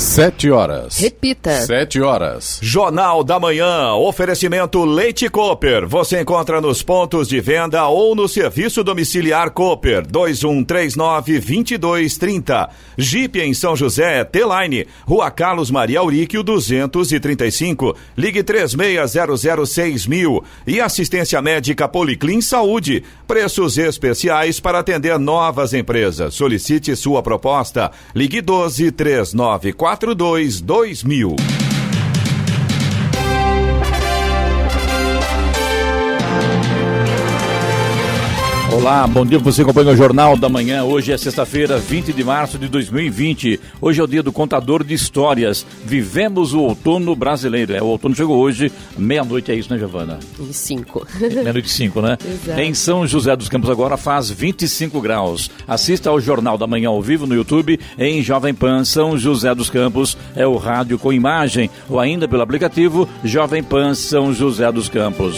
Sete horas. Repita. Sete horas. Jornal da Manhã. Oferecimento Leite Cooper. Você encontra nos pontos de venda ou no serviço domiciliar Cooper. 2139-2230. Jeep em São José, T-Line. Rua Carlos Maria Auríquio, 235. Ligue 36006000. E assistência médica Policlin Saúde. Preços especiais para atender novas empresas. Solicite sua proposta. Ligue 12 394 42 2000. Olá, bom dia. Você acompanha o Jornal da Manhã. Hoje é sexta-feira, 20 de março de 2020. Hoje é o dia do contador de histórias. Vivemos o outono brasileiro. É, o outono chegou hoje, meia-noite, é isso, né, Giovana? E cinco. Meia-noite e cinco, né? Exato. Em São José dos Campos agora faz 25 graus. Assista ao Jornal da Manhã ao vivo no YouTube em Jovem Pan São José dos Campos. É o rádio com imagem ou ainda pelo aplicativo Jovem Pan São José dos Campos.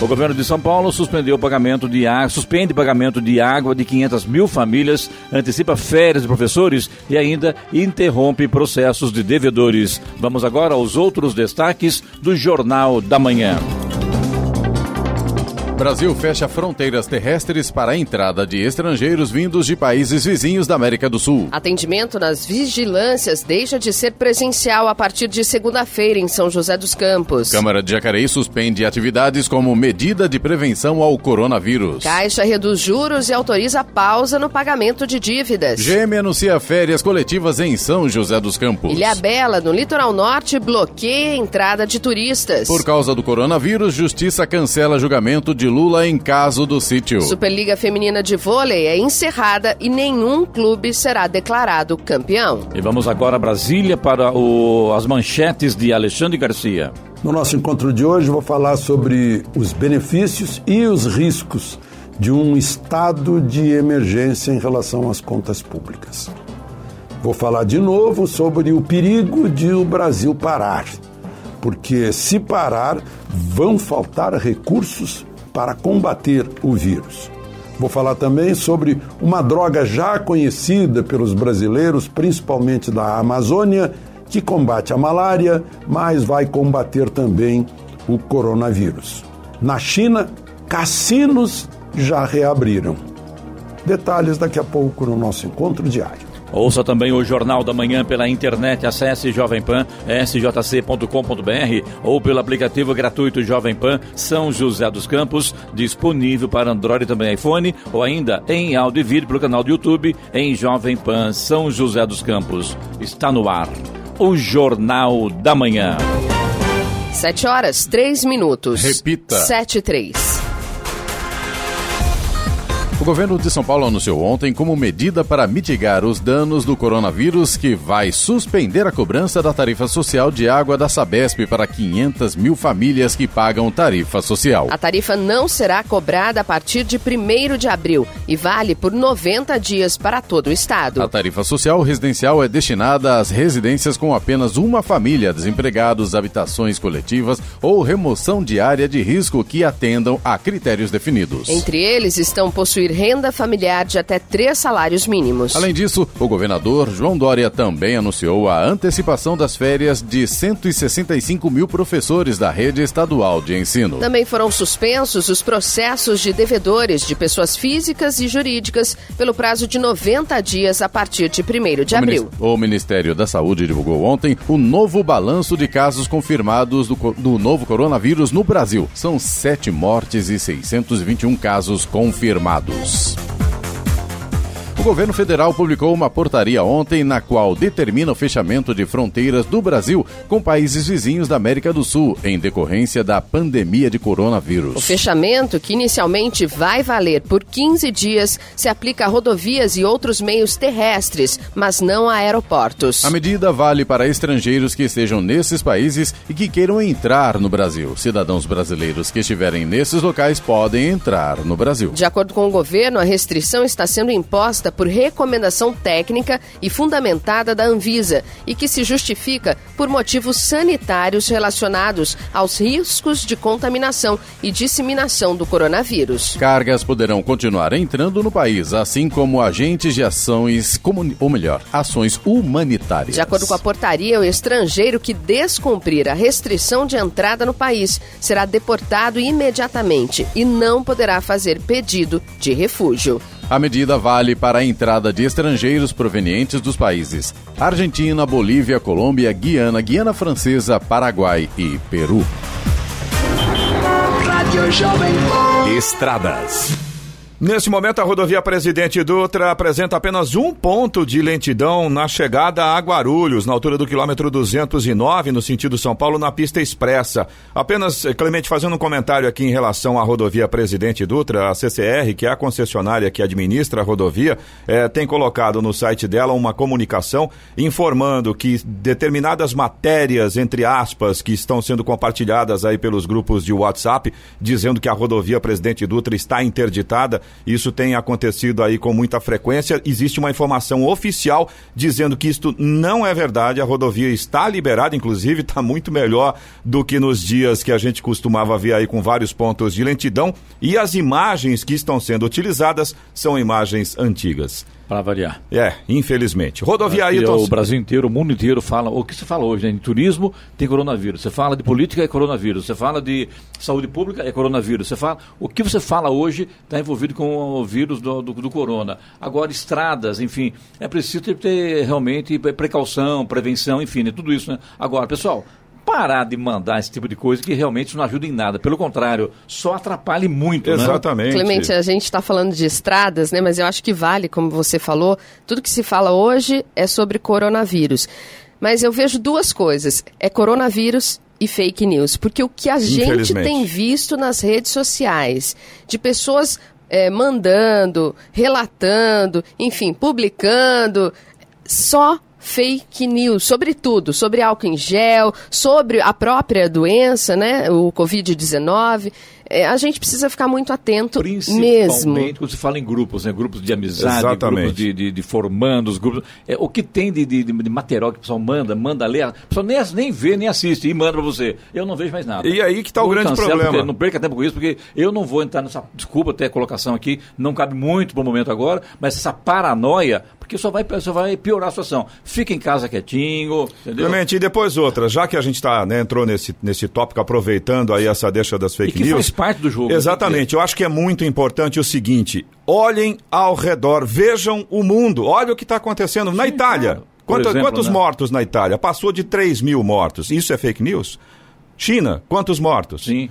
O governo de São Paulo suspendeu pagamento de água, suspende pagamento de água de 500 mil famílias, antecipa férias de professores e ainda interrompe processos de devedores. Vamos agora aos outros destaques do Jornal da Manhã. Brasil fecha fronteiras terrestres para a entrada de estrangeiros vindos de países vizinhos da América do Sul. Atendimento nas vigilâncias deixa de ser presencial a partir de segunda-feira em São José dos Campos. Câmara de Jacareí suspende atividades como medida de prevenção ao coronavírus. Caixa reduz juros e autoriza pausa no pagamento de dívidas. GM anuncia férias coletivas em São José dos Campos. Ilha Bela, no litoral norte, bloqueia a entrada de turistas. Por causa do coronavírus, Justiça cancela julgamento de Lula em caso do sítio. Superliga Feminina de Vôlei é encerrada e nenhum clube será declarado campeão. E vamos agora a Brasília para o- as manchetes de Alexandre Garcia. No nosso encontro de hoje, vou falar sobre os benefícios e os riscos de um estado de emergência em relação às contas públicas. Vou falar de novo sobre o perigo de o Brasil parar, porque se parar, vão faltar recursos para combater o vírus. Vou falar também sobre uma droga já conhecida pelos brasileiros, principalmente da Amazônia, que combate a malária, mas vai combater também o coronavírus. Na China, cassinos já reabriram. Detalhes daqui a pouco no nosso encontro diário. Ouça também o Jornal da Manhã pela internet, acesse jovempan.sjc.com.br ou pelo aplicativo gratuito Jovem Pan São José dos Campos, disponível para Android e também iPhone, ou ainda em áudio e vídeo pelo canal do YouTube em Jovem Pan São José dos Campos. Está no ar o Jornal da Manhã. 7 horas, 3 minutos. Repita. 7 e 3 governo de São Paulo anunciou ontem como medida para mitigar os danos do coronavírus que vai suspender a cobrança da tarifa social de água da Sabesp para 500 mil famílias que pagam tarifa social. A tarifa não será cobrada a partir de 1 de abril e vale por 90 dias para todo o estado. A tarifa social residencial é destinada às residências com apenas uma família, desempregados, habitações coletivas ou remoção de área de risco que atendam a critérios definidos. Entre eles estão possuir renda familiar de até três salários mínimos. Além disso, o governador João Dória também anunciou a antecipação das férias de 165 mil professores da rede estadual de ensino. Também foram suspensos os processos de devedores de pessoas físicas e jurídicas pelo prazo de 90 dias a partir de 1 de abril. O Ministério da Saúde divulgou ontem o novo balanço de casos confirmados do, do novo coronavírus no Brasil. São sete mortes e 621 casos confirmados. O governo federal publicou uma portaria ontem na qual determina o fechamento de fronteiras do Brasil com países vizinhos da América do Sul em decorrência da pandemia de O coronavírus. fechamento, que inicialmente vai valer por 15 dias, se aplica a rodovias e outros meios terrestres, mas não a aeroportos. A medida vale para estrangeiros que estejam nesses países e que queiram entrar no Brasil. Cidadãos brasileiros que estiverem nesses locais podem entrar no Brasil. De acordo com o governo, a restrição está sendo imposta por recomendação técnica e fundamentada da Anvisa e que se justifica por motivos sanitários relacionados aos riscos de contaminação e disseminação do coronavírus. Cargas poderão continuar entrando no país, assim como agentes de ações, ou melhor, ações humanitárias. De acordo com a portaria, o estrangeiro que descumprir a restrição de entrada no país será deportado imediatamente e não poderá fazer pedido de refúgio. A medida vale para a entrada de estrangeiros provenientes dos países Argentina, Bolívia, Colômbia, Guiana, Guiana Francesa, Paraguai e Peru. Estradas. Nesse momento, a rodovia Presidente Dutra apresenta apenas um ponto de lentidão na chegada a Guarulhos, na altura do quilômetro 209, no sentido São Paulo, na pista expressa. Apenas, eh, Clemente, fazendo um comentário aqui em relação à rodovia Presidente Dutra, a CCR, que é a concessionária que administra a rodovia, eh, tem colocado no site dela uma comunicação informando que determinadas matérias, entre aspas, que estão sendo compartilhadas aí pelos grupos de WhatsApp, dizendo que a rodovia Presidente Dutra está interditada, isso tem acontecido aí com muita frequência. Existe uma informação oficial dizendo que isto não é verdade. A rodovia está liberada, inclusive está muito melhor do que nos dias que a gente costumava ver aí com vários pontos de lentidão. E as imagens que estão sendo utilizadas são imagens antigas. Para variar. É, infelizmente. Rodovia Ailton... O Brasil inteiro, o mundo inteiro fala. O que você fala hoje, né? Em turismo tem coronavírus. Você fala de política é coronavírus. Você fala de saúde pública é coronavírus. Você fala. O que você fala hoje está envolvido com o vírus do, do, do, corona. Agora, estradas, enfim. É preciso ter, ter realmente precaução, prevenção, enfim, né? tudo isso, né? Agora, pessoal, parar de mandar esse tipo de coisa que realmente não ajuda em nada. Pelo contrário, só atrapalha muito. Né? Exatamente. Né? Clemente, a gente está falando de estradas, né? Mas eu acho que vale, como você falou, tudo que se fala hoje é sobre coronavírus. Mas eu vejo duas coisas: é coronavírus e fake news. Porque o que a gente tem visto nas redes sociais de pessoas é, mandando, relatando, enfim, publicando, só fake news, sobre tudo, sobre álcool em gel, sobre a própria doença, né, o Covid-19 é, a gente precisa ficar muito atento mesmo. quando se fala em grupos, né? Grupos de amizade, Exatamente. grupos de, de, de formandos, grupos. É, o que tem de, de, de, material que o pessoal manda, manda ler, a pessoa nem, nem vê, nem assiste e manda para você. Eu não vejo mais nada. E aí que está o grande problema. Não perca tempo com isso, porque eu não vou entrar nessa. Desculpa ter a colocação aqui, não cabe muito para o momento agora, mas essa paranoia, porque só vai, só vai piorar a situação. Fica em casa quietinho, entendeu? Clemente, e depois outra, já que a gente tá, né, entrou nesse, nesse tópico, aproveitando aí essa deixa das fake news parte do jogo. Exatamente. Eu acho que é muito importante o seguinte: olhem ao redor, vejam o mundo, olha o que está acontecendo Sim, na Itália. Claro. Quanto, exemplo, quantos né? mortos na Itália? Passou de 3 mil mortos. Isso é fake news? China, quantos mortos? Sim.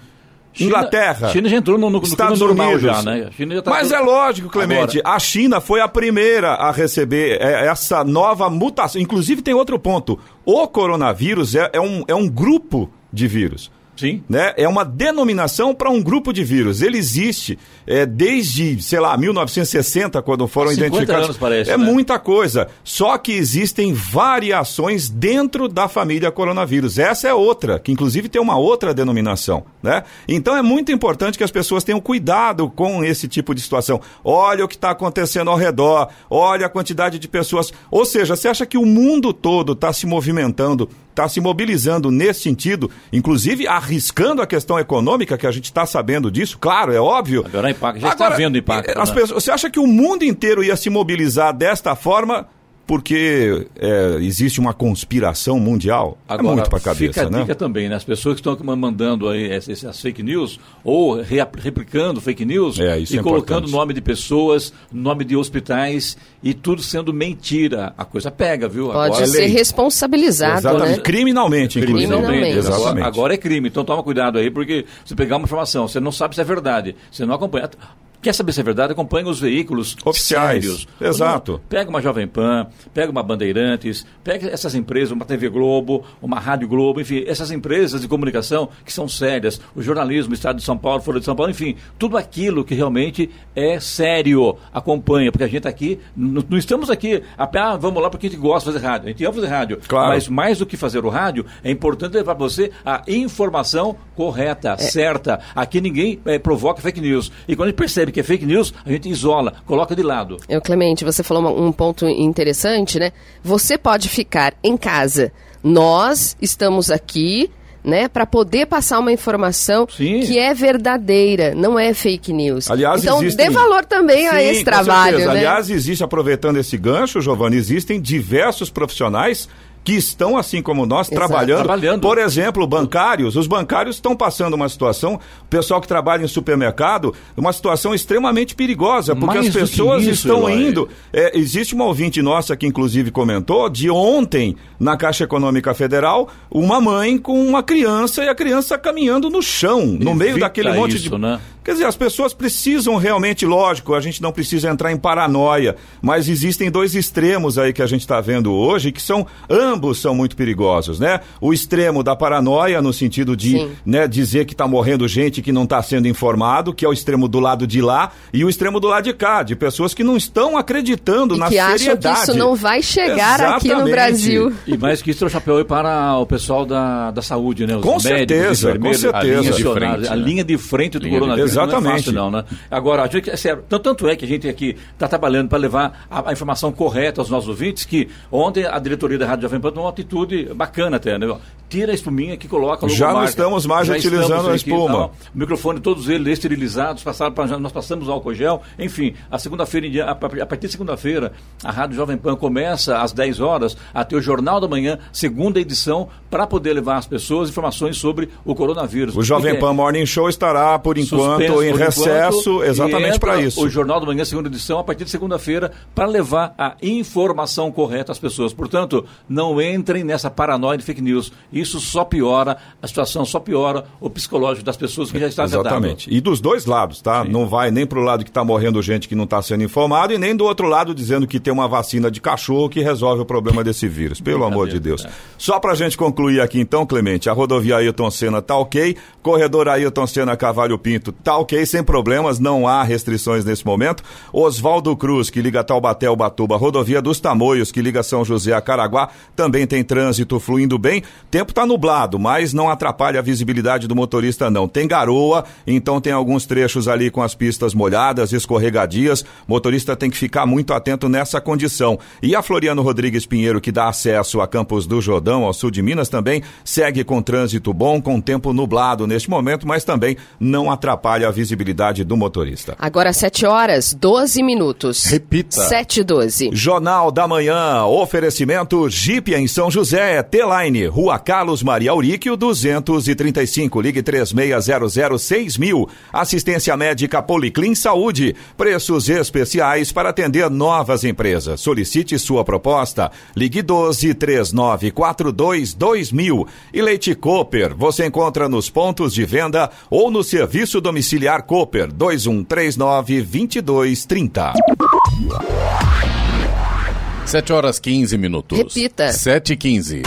China, Inglaterra. China já entrou no, no Estados Unidos. já, né? Tá Mas tudo... é lógico, Clemente, Agora... a China foi a primeira a receber é, essa nova mutação. Inclusive tem outro ponto. O coronavírus é, é um, é um grupo de vírus. Sim. Né? É uma denominação para um grupo de vírus. Ele existe é, desde, sei lá, 1960, quando foram 50 identificados. Anos, parece, é né? muita coisa. Só que existem variações dentro da família coronavírus. Essa é outra, que inclusive tem uma outra denominação. Né? Então é muito importante que as pessoas tenham cuidado com esse tipo de situação. Olha o que está acontecendo ao redor, olha a quantidade de pessoas. Ou seja, você acha que o mundo todo está se movimentando está se mobilizando nesse sentido, inclusive arriscando a questão econômica, que a gente está sabendo disso, claro, é óbvio. Agora, impacto, já está vendo impacto. As né? pessoas, você acha que o mundo inteiro ia se mobilizar desta forma? Porque é, existe uma conspiração mundial. É Agora, é muito para a cabeça, fica a né? dica também, né? As pessoas que estão mandando aí essas fake news ou replicando fake news é, e é colocando nome de pessoas, nome de hospitais e tudo sendo mentira. A coisa pega, viu? Pode agora, ser responsabilizado, Exatamente. Né? Criminalmente, inclusive. Criminalmente. Exatamente. Agora, agora é crime, então toma cuidado aí, porque você pegar uma informação, você não sabe se é verdade, você não acompanha. Quer saber se é verdade? Acompanhe os veículos oficiais. Sérios. Exato. Pega uma Jovem Pan, pega uma Bandeirantes, pega essas empresas, uma TV Globo, uma Rádio Globo, enfim, essas empresas de comunicação que são sérias, o jornalismo, o Estado de São Paulo, Folha de São Paulo, enfim, tudo aquilo que realmente é sério. Acompanha, porque a gente aqui, não, não estamos aqui, ah, vamos lá porque a gente gosta de fazer rádio. A gente ama fazer rádio. Claro. Mas mais do que fazer o rádio, é importante levar para você a informação correta, é. certa. Aqui ninguém é, provoca fake news. E quando a gente percebe que é fake news, a gente isola, coloca de lado. Eu, Clemente, você falou um ponto interessante, né? Você pode ficar em casa. Nós estamos aqui né, para poder passar uma informação Sim. que é verdadeira, não é fake news. Aliás, então, existem... dê valor também a Sim, esse com trabalho, né? Aliás, existe, aproveitando esse gancho, Giovanni, existem diversos profissionais que estão, assim como nós, Exato. trabalhando. Trabalhando. Por exemplo, bancários. Os bancários estão passando uma situação, o pessoal que trabalha em supermercado, uma situação extremamente perigosa, porque Mais as pessoas isso, estão Eloy. indo. É, existe uma ouvinte nossa que, inclusive, comentou de ontem, na Caixa Econômica Federal, uma mãe com uma criança e a criança caminhando no chão, no meio Evita daquele monte isso, de. né? Quer dizer, as pessoas precisam realmente, lógico, a gente não precisa entrar em paranoia, mas existem dois extremos aí que a gente está vendo hoje, que são, ambos são muito perigosos, né? O extremo da paranoia, no sentido de Sim. né, dizer que está morrendo gente que não está sendo informado, que é o extremo do lado de lá, e o extremo do lado de cá, de pessoas que não estão acreditando E na que acham que seriedade. isso não vai chegar aqui no Exatamente. Brasil. E mais que isso, eu chapéu aí para o pessoal da, da saúde, né? Os Com médicos, certeza, com certeza. a linha de frente, a né? linha de frente do Linha de- coronavírus. Não é Exatamente. fácil, não, né? Agora, a gente, é sério, tanto, tanto é que a gente aqui está trabalhando para levar a, a informação correta aos nossos ouvintes, que ontem a diretoria da Rádio Jovem tomou uma atitude bacana até, né? Tira a espuminha que coloca Já não estamos mais Já utilizando estamos a aqui, espuma. tal. O microfone, todos eles esterilizados, passaram pra, nós passamos álcool gel. Enfim, a segunda-feira, a, partir de segunda-feira, a Rádio Jovem Pan começa às 10 horas a ter o Jornal da Manhã, segunda edição, para poder levar às pessoas informações sobre o coronavírus. O Jovem Porque Pan Morning Show estará, por enquanto, em por recesso, enquanto, exatamente para isso. O Jornal da Manhã, segunda edição, a partir de segunda-feira, para levar a informação correta às pessoas. Portanto, não entrem nessa paranoia de fake news. Isso só piora a situação, só piora o psicológico das pessoas que já está afetado. Exatamente. E dos dois lados, tá? Não vai nem pro lado que tá morrendo gente que não tá sendo informado e nem do outro lado dizendo que tem uma vacina de cachorro que resolve o problema desse vírus. Pelo amor de Deus. Só pra gente concluir aqui então, Clemente, a rodovia Ailton Senna tá ok, corredor Ailton Senna Cavalho Pinto tá ok, sem problemas, não há restrições nesse momento. Oswaldo Cruz, que liga Taubaté ao Batuba, rodovia dos Tamoios, que liga São José a Caraguá, também tem trânsito fluindo bem. Tempo tá nublado, mas não atrapalha a visibilidade do motorista não. Tem garoa, então tem alguns trechos ali com as pistas molhadas, escorregadias. Motorista tem que ficar muito atento nessa condição. E a Floriano Rodrigues Pinheiro, que dá acesso a Campos do Jordão, ao sul de Minas, também segue com trânsito bom, com tempo nublado neste momento, mas também não atrapalha a visibilidade do motorista. Agora 7 horas, 12 minutos. Repita. 7 e 12. Jornal da Manhã, oferecimento Jeep em São José, T-Line, Rua Carlos Maria Auríquio, 235, ligue 36006000. Assistência médica Policlin Saúde, preços especiais para atender novas empresas. Solicite sua proposta, ligue 12 3942 2000. E Leite Cooper, você encontra nos pontos de venda ou no serviço domiciliar Cooper, 2139 2230. 7 horas 15 minutos. Repita. 7 e 15.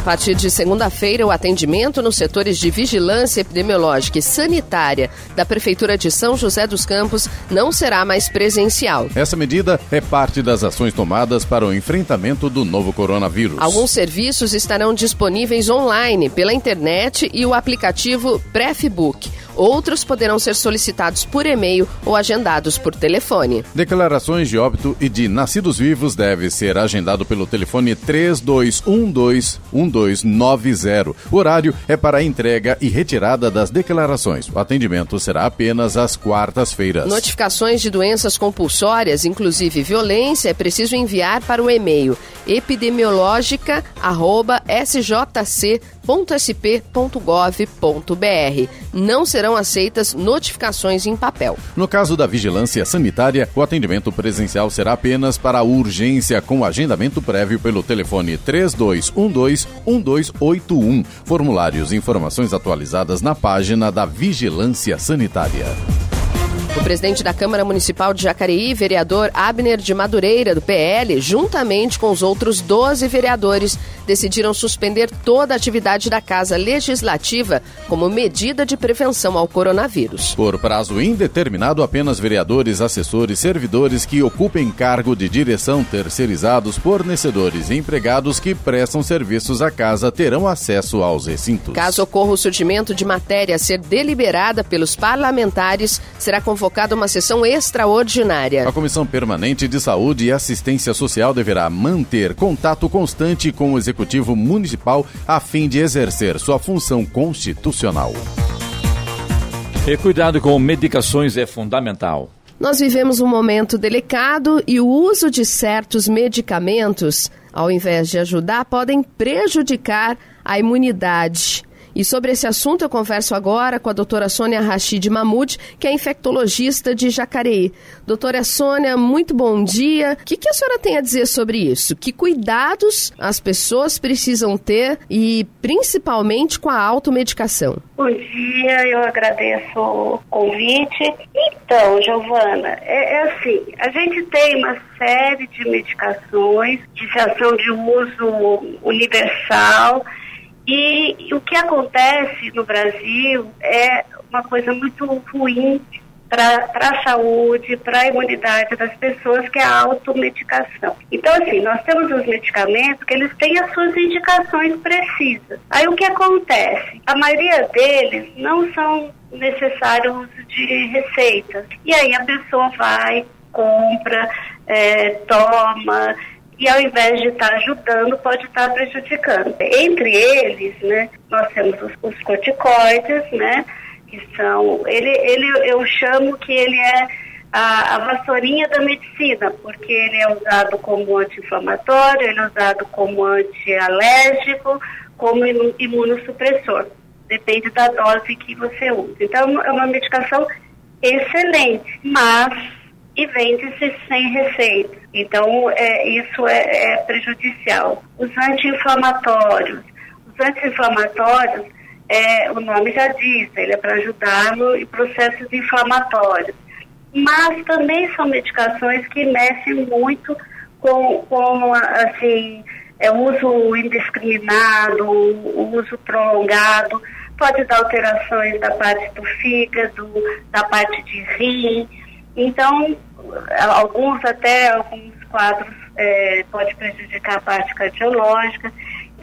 A partir de segunda-feira, o atendimento nos setores de vigilância epidemiológica e sanitária da Prefeitura de São José dos Campos não será mais presencial. Essa medida é parte das ações tomadas para o enfrentamento do novo coronavírus. Alguns serviços estarão disponíveis online, pela internet e o aplicativo PrefBook. Outros poderão ser solicitados por e-mail ou agendados por telefone. Declarações de óbito e de nascidos vivos deve ser agendado pelo telefone 3212-1290. O horário é para a entrega e retirada das declarações. O atendimento será apenas às quartas-feiras. Notificações de doenças compulsórias, inclusive violência, é preciso enviar para o e-mail epidemiológica.sjc.sp.gov.br. Não serão aceitas notificações em papel. No caso da vigilância sanitária, o atendimento presencial será apenas para urgência com agendamento prévio pelo telefone 3212-1281. Formulários e informações atualizadas na página da Vigilância Sanitária. O presidente da Câmara Municipal de Jacareí, vereador Abner de Madureira, do PL, juntamente com os outros 12 vereadores, decidiram suspender toda a atividade da Casa Legislativa como medida de prevenção ao coronavírus. Por prazo indeterminado, apenas vereadores, assessores, servidores que ocupem cargo de direção terceirizados, fornecedores e empregados que prestam serviços à casa terão acesso aos recintos. Caso ocorra o surgimento de matéria a ser deliberada pelos parlamentares, será convocada uma sessão extraordinária. A Comissão Permanente de Saúde e Assistência Social deverá manter contato constante com o Executivo Municipal a fim de exercer sua função constitucional. E cuidado com medicações é fundamental. Nós vivemos um momento delicado e o uso de certos medicamentos, ao invés de ajudar, podem prejudicar a imunidade. E sobre esse assunto eu converso agora com a doutora Sônia Rachid Mahmoud, que é infectologista de Jacareí. Doutora Sônia, muito bom dia. O que, que a senhora tem a dizer sobre isso? Que cuidados as pessoas precisam ter e principalmente com a automedicação? Bom dia, eu agradeço o convite. Então, Giovana, é, é assim, a gente tem uma série de medicações de ação de uso universal e o que acontece no Brasil é uma coisa muito ruim para a saúde, para a imunidade das pessoas, que é a automedicação. Então, assim, nós temos os medicamentos que eles têm as suas indicações precisas. Aí o que acontece? A maioria deles não são necessários de receitas. E aí a pessoa vai, compra, é, toma e ao invés de estar ajudando, pode estar prejudicando. Entre eles, né, nós temos os, os corticoides, né, que são, ele, ele, eu chamo que ele é a, a vassourinha da medicina, porque ele é usado como anti-inflamatório, ele é usado como antialérgico, como imunossupressor. Depende da dose que você usa. Então, é uma medicação excelente, mas e vende-se sem receita. Então, é, isso é, é prejudicial. Os anti-inflamatórios. Os anti-inflamatórios, é, o nome já diz, ele é para ajudar no, em processos inflamatórios. Mas também são medicações que mexem muito com, com assim, é, uso indiscriminado, uso prolongado, pode dar alterações da parte do fígado, da parte de rim. Então, alguns até alguns quadros é, pode prejudicar a parte cardiológica.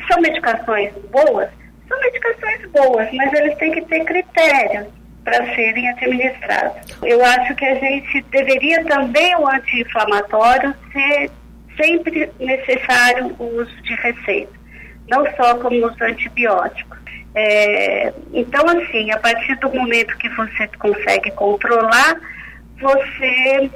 São medicações boas? São medicações boas, mas eles têm que ter critérios para serem administrados. Eu acho que a gente deveria também o anti-inflamatório ser sempre necessário o uso de receita, não só como os antibióticos. É, então, assim, a partir do momento que você consegue controlar, você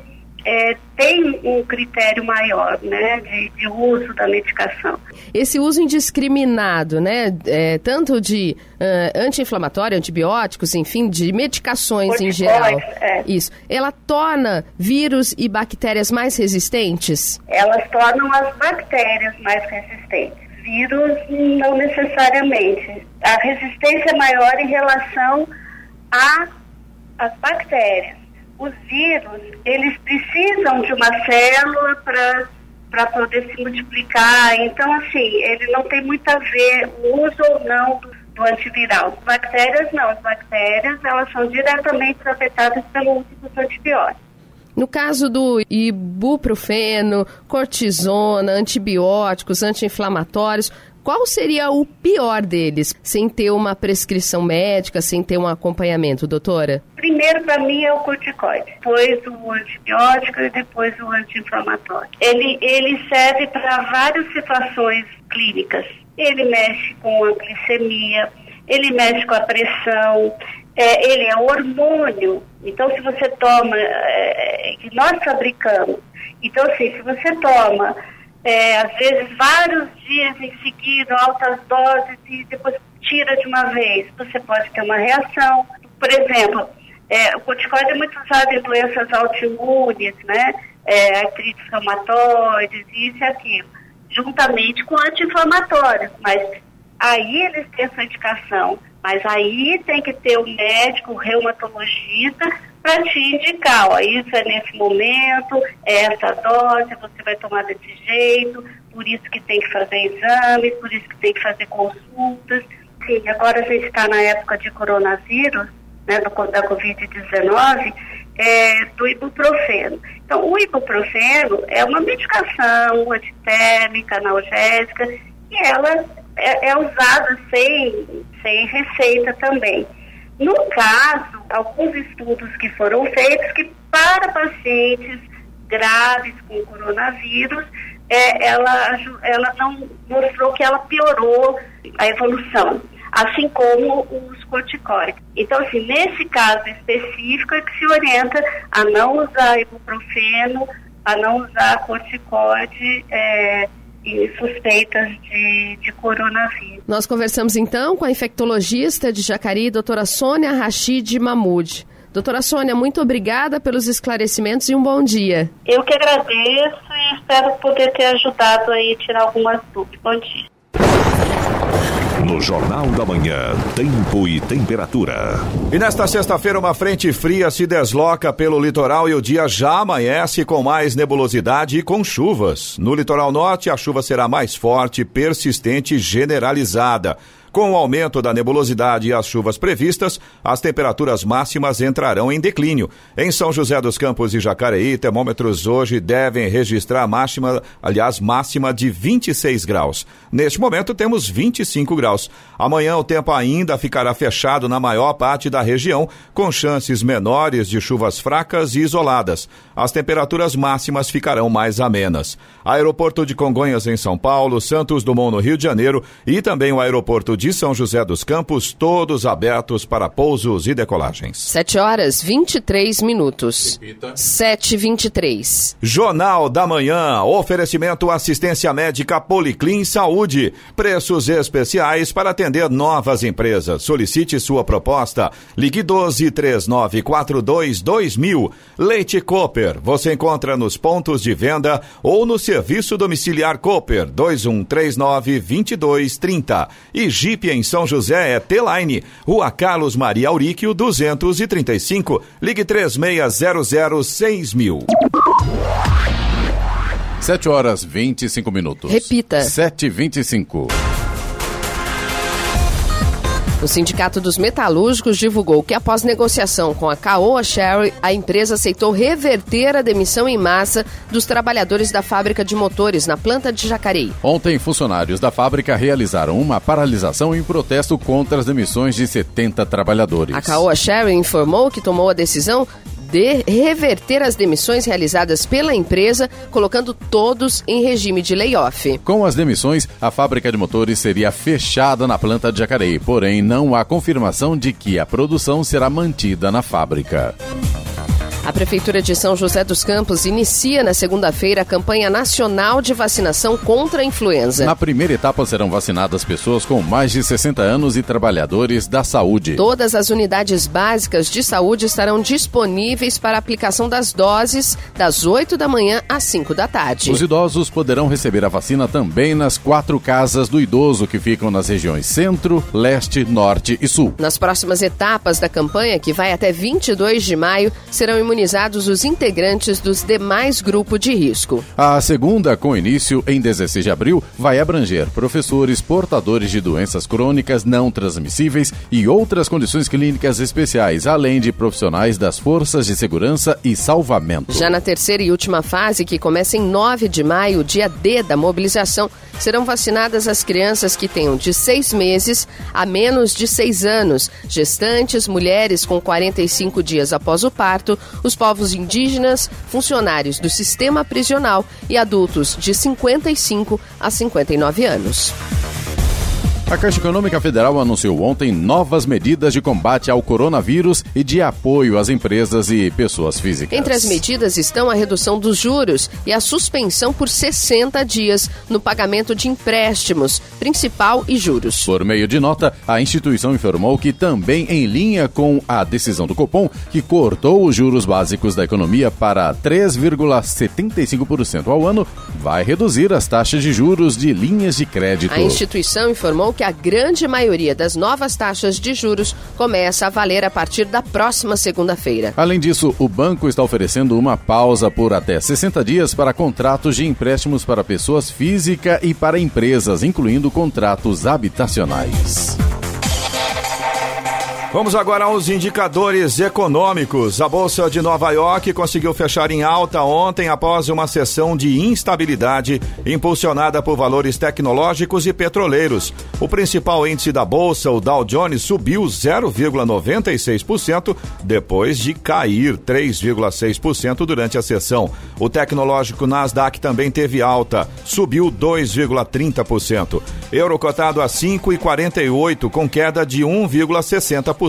é, tem um critério maior né, de, de, uso da medicação. Esse uso indiscriminado, né, é, tanto de uh, anti-inflamatório, antibióticos, enfim, de medicações em geral, é. isso, ela torna vírus e bactérias mais resistentes? Elas tornam as bactérias mais resistentes. Vírus não necessariamente. A resistência é maior em relação às bactérias os vírus, eles precisam de uma célula para para poder se multiplicar. Então, assim, ele não tem muito a ver o uso ou não do, do antiviral. As bactérias não, as bactérias elas são diretamente afetadas pelo uso dos antibióticos. No caso do ibuprofeno, cortisona, antibióticos, anti-inflamatórios, qual seria o pior deles, sem ter uma prescrição médica, sem ter um acompanhamento, doutora? Primeiro, para mim, é o corticoide, depois o antibiótico e depois o anti-inflamatório. Ele, ele serve para várias situações clínicas. Ele mexe com a glicemia, ele mexe com a pressão, é, ele é hormônio. Então, se você toma, é, que nós fabricamos, então, assim, se você toma é, às vezes vários dias em seguida, altas doses e depois tira de uma vez, você pode ter uma reação. Por exemplo, é, o corticoide é muito usado em doenças autoimunes, né? É, artrites reumatoides, isso e aquilo, juntamente com anti-inflamatórios, mas aí eles têm essa indicação Mas aí tem que ter o médico, o reumatologista, para te indicar, ó, isso é nesse momento, é essa dose, você vai tomar desse jeito, por isso que tem que fazer exames, por isso que tem que fazer consultas. Sim, agora a gente está na época de coronavírus, né, do, da Covid-19, é, do ibuprofeno. Então, o ibuprofeno é uma medicação antitérmica, analgésica, e ela é, é usada sem, sem receita também. No caso, alguns estudos que foram feitos que para pacientes graves com coronavírus, é, ela, ela não mostrou que ela piorou a evolução, assim como os corticoides. Então, assim, nesse caso específico é que se orienta a não usar ibuprofeno, a não usar corticoide, é, e suspeitas de, de coronavírus. Nós conversamos então com a infectologista de Jacareí, doutora Sônia Rachid Mahmoud. Doutora Sônia, muito obrigada pelos esclarecimentos e um bom dia. Eu que agradeço e espero poder ter ajudado aí a tirar algumas dúvidas. Bom dia. No Jornal da Manhã, tempo e temperatura. E nesta sexta-feira, uma frente fria se desloca pelo litoral e o dia já amanhece com mais nebulosidade e com chuvas. No litoral norte, a chuva será mais forte, persistente e generalizada. Com o aumento da nebulosidade e as chuvas previstas, as temperaturas máximas entrarão em declínio. Em São José dos Campos e Jacareí, termômetros hoje devem registrar máxima, aliás, máxima de 26 graus. Neste momento temos 25 graus. Amanhã o tempo ainda ficará fechado na maior parte da região, com chances menores de chuvas fracas e isoladas. As temperaturas máximas ficarão mais amenas. Aeroporto de Congonhas em São Paulo, Santos Dumont no Rio de Janeiro e também o aeroporto de São José dos Campos, todos abertos para pousos e decolagens. 7 horas 23 minutos. Repita. 7 23 Jornal da Manhã. Oferecimento assistência médica Policlin Saúde. Preços especiais para atender novas empresas. Solicite sua proposta. Ligue 12 3942 2000. Leite Cooper. Você encontra nos pontos de venda ou no serviço domiciliar Cooper 2139 2230. E Jeep em São José é T-Line, Rua Carlos Maria Auríquio 235, ligue 3600 6000. 7 horas 25 minutos. Repita. 7h25. O Sindicato dos Metalúrgicos divulgou que, após negociação com a Caoa Sherry, a empresa aceitou reverter a demissão em massa dos trabalhadores da fábrica de motores na planta de Jacareí. Ontem, funcionários da fábrica realizaram uma paralisação em protesto contra as demissões de 70 trabalhadores. A Caoa Sherry informou que tomou a decisão de reverter as demissões realizadas pela empresa, colocando todos em regime de layoff. Com as demissões, a fábrica de motores seria fechada na planta de Jacareí, porém não há confirmação de que a produção será mantida na fábrica. A Prefeitura de São José dos Campos inicia na segunda-feira a campanha nacional de vacinação contra a influenza. Na primeira etapa serão vacinadas pessoas com mais de 60 anos e trabalhadores da saúde. Todas as unidades básicas de saúde estarão disponíveis para aplicação das doses das 8 da manhã às 5 da tarde. Os idosos poderão receber a vacina também nas quatro casas do idoso que ficam nas regiões Centro, Leste, Norte e Sul. Nas próximas etapas da campanha, que vai até 22 de maio, serão imunizados os integrantes dos demais grupos de risco. A segunda, com início em 16 de abril, vai abranger professores, portadores de doenças crônicas não transmissíveis e outras condições clínicas especiais, além de profissionais das forças de segurança e salvamento. Já na terceira e última fase, que começa em 9 de maio, dia D da mobilização, serão vacinadas as crianças que tenham de seis meses a menos de seis anos, gestantes, mulheres com 45 dias após o parto, os povos indígenas, funcionários do sistema prisional e adultos de 55 a 59 anos. A Caixa Econômica Federal anunciou ontem novas medidas de combate ao coronavírus e de apoio às empresas e pessoas físicas. Entre as medidas estão a redução dos juros e a suspensão por 60 dias no pagamento de empréstimos, principal e juros. Por meio de nota, a instituição informou que também em linha com a decisão do Copom, que cortou os juros básicos da economia para 3,75% ao ano, vai reduzir as taxas de juros de linhas de crédito. A instituição informou que que a grande maioria das novas taxas de juros começa a valer a partir da próxima segunda-feira. Além disso, o banco está oferecendo uma pausa por até 60 dias para contratos de empréstimos para pessoas físicas e para empresas, incluindo contratos habitacionais. Vamos agora aos indicadores econômicos. A Bolsa de Nova York conseguiu fechar em alta ontem após uma sessão de instabilidade impulsionada por valores tecnológicos e petroleiros. O principal índice da Bolsa, o Dow Jones, subiu 0,96% depois de cair 3,6% durante a sessão. O tecnológico Nasdaq também teve alta, subiu 2,30%. Euro cotado a 5,48 com queda de 1,60%.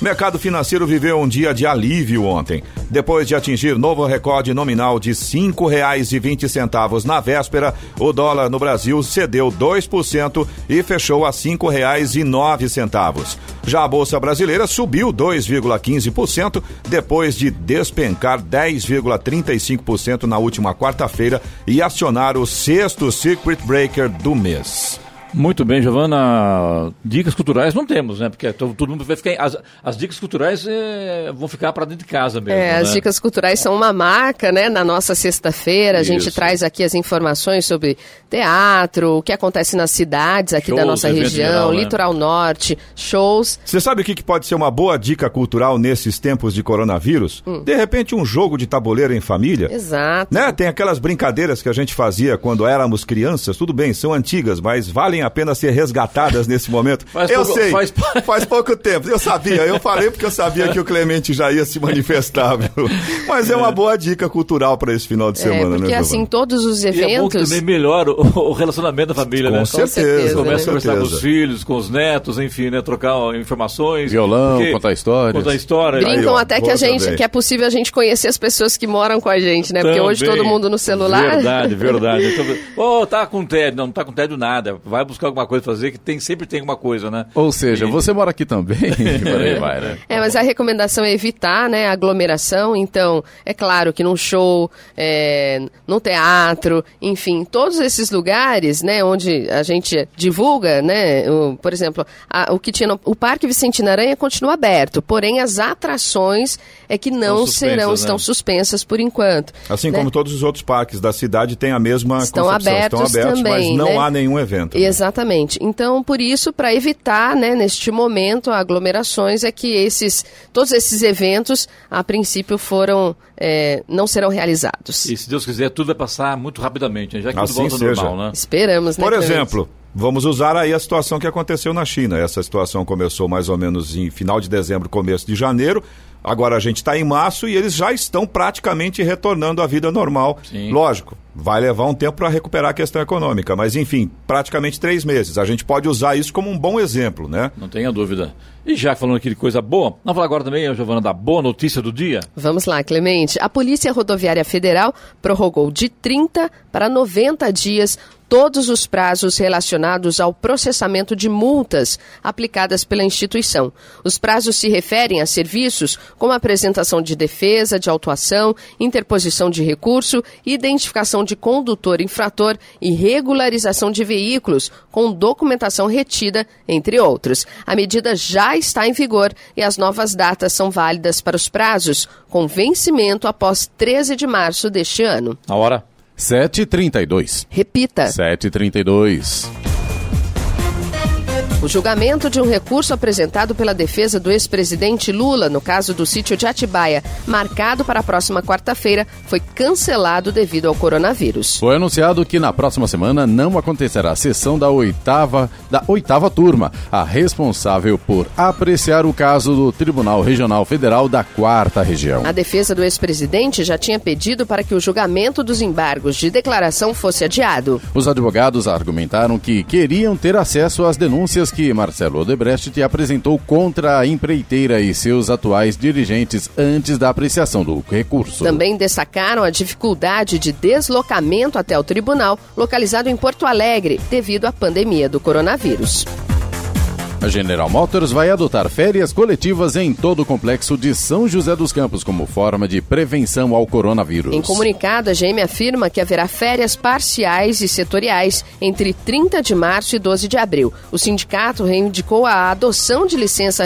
Mercado financeiro viveu um dia de alívio ontem, depois de atingir novo recorde nominal de R$ 5,20 na véspera. O dólar no Brasil cedeu 2% e fechou a R$ 5,09. Já a bolsa brasileira subiu 2,15% depois de despencar 10,35% na última quarta-feira e acionar o sexto circuit breaker do mês. Muito bem, Giovana. Dicas culturais não temos, né? Porque todo mundo vai ficar. As, as dicas culturais é, vão ficar para dentro de casa mesmo. É, né? as dicas culturais são uma marca, né? Na nossa sexta-feira, a gente traz aqui as informações sobre teatro, o que acontece nas cidades aqui shows, da nossa região, geral, né? litoral norte, shows. Você sabe o que, que pode ser uma boa dica cultural nesses tempos de coronavírus? Hum. De repente, um jogo de tabuleiro em família. Exato. Né? Tem aquelas brincadeiras que a gente fazia quando éramos crianças, tudo bem, são antigas, mas valem a pena ser resgatadas nesse momento? Faz eu pouco, sei, faz... faz... pouco tempo. Eu sabia, eu falei porque eu sabia que o Clemente já ia se manifestar, viu? Mas é uma boa dica cultural para esse final de semana, é, porque, né? assim, todos os eventos. E é bom que também melhora o, relacionamento da família, com né? Certeza, com certeza. Começa a conversar com os filhos, com os netos, enfim, né? Trocar informações. Violão, porque... contar histórias. Contar história. Brincam Aí, até que a gente, também. que é possível a gente conhecer as pessoas que moram com a gente, né? Porque também. hoje todo mundo no celular. Verdade, verdade. Ô, oh, tá com tédio. Não, não tá com tédio nada. Vai buscar alguma coisa pra fazer que tem, sempre tem alguma coisa, né? Ou seja, e... você mora aqui também, por aí vai, né? É, mas a recomendação é evitar, né, aglomeração, então, é claro que num show, é, no teatro, enfim, todos esses lugares, né, onde a gente divulga, né, o, por exemplo, a, o que tinha no, o Parque Vicentina Aranha continua aberto, porém as atrações é que não serão, né? estão suspensas por enquanto. Assim né? como todos os outros parques da cidade têm a mesma estão abertos, estão abertos também, mas não né? há nenhum evento. Né? Exatamente. Então, por isso, para evitar, né, neste momento, aglomerações, é que esses, todos esses eventos, a princípio, foram, é, não serão realizados. E se Deus quiser, tudo vai passar muito rapidamente, né? já que assim tudo volta seja. normal, né? Esperamos, né? Por exemplo, Vamos usar aí a situação que aconteceu na China. Essa situação começou mais ou menos em final de dezembro, começo de janeiro. Agora a gente está em março e eles já estão praticamente retornando à vida normal. Sim. Lógico, vai levar um tempo para recuperar a questão econômica, mas enfim, praticamente três meses. A gente pode usar isso como um bom exemplo, né? Não tenha dúvida. E já falando aqui de coisa boa, vamos falar agora também, Giovana, da boa notícia do dia? Vamos lá, Clemente. A Polícia Rodoviária Federal prorrogou de 30 para 90 dias todos os prazos relacionados ao processamento de multas aplicadas pela instituição. Os prazos se referem a serviços como apresentação de defesa, de autuação, interposição de recurso, identificação de condutor infrator e regularização de veículos com documentação retida, entre outros. A medida já está em vigor e as novas datas são válidas para os prazos, com vencimento após 13 de março deste ano. A hora? 7h32. Repita. 7h32. O julgamento de um recurso apresentado pela defesa do ex-presidente Lula no caso do sítio de Atibaia, marcado para a próxima quarta-feira, foi cancelado devido ao coronavírus. Foi anunciado que na próxima semana não acontecerá a sessão da oitava, da oitava turma, a responsável por apreciar o caso do Tribunal Regional Federal da Quarta Região. A defesa do ex-presidente já tinha pedido para que o julgamento dos embargos de declaração fosse adiado. Os advogados argumentaram que queriam ter acesso às denúncias que Marcelo Odebrecht apresentou contra a empreiteira e seus atuais dirigentes antes da apreciação do recurso. Também destacaram a dificuldade de deslocamento até o tribunal, localizado em Porto Alegre, devido à pandemia do coronavírus. A General Motors vai adotar férias coletivas em todo o complexo de São José dos Campos como forma de prevenção ao coronavírus. Em comunicado, a GM afirma que haverá férias parciais e setoriais entre 30 de março e 12 de abril. O sindicato reivindicou a adoção de licença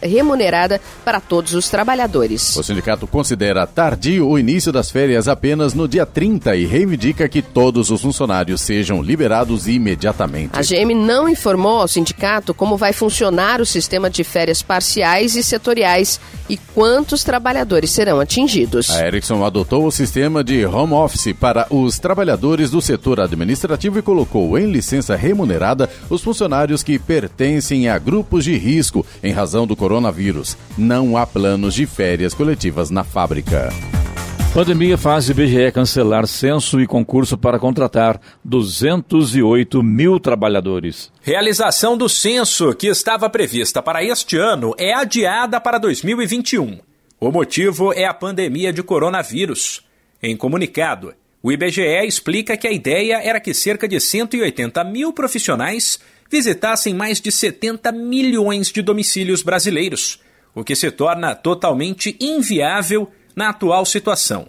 remunerada para todos os trabalhadores. O sindicato considera tardio o início das férias apenas no dia 30 e reivindica que todos os funcionários sejam liberados imediatamente. A GM não informou ao sindicato como vai funcionar o sistema de férias parciais e setoriais e quantos trabalhadores serão atingidos. A Ericsson adotou o sistema de home office para os trabalhadores do setor administrativo e colocou em licença remunerada os funcionários que pertencem a grupos de risco em razão do coronavírus. Não há planos de férias coletivas na fábrica. Pandemia faz IBGE cancelar censo e concurso para contratar 208 mil trabalhadores. Realização do censo, que estava prevista para este ano, é adiada para 2021. O motivo é a pandemia de coronavírus. Em comunicado, o IBGE explica que a ideia era que cerca de 180 mil profissionais visitassem mais de 70 milhões de domicílios brasileiros, o que se torna totalmente inviável na atual situação.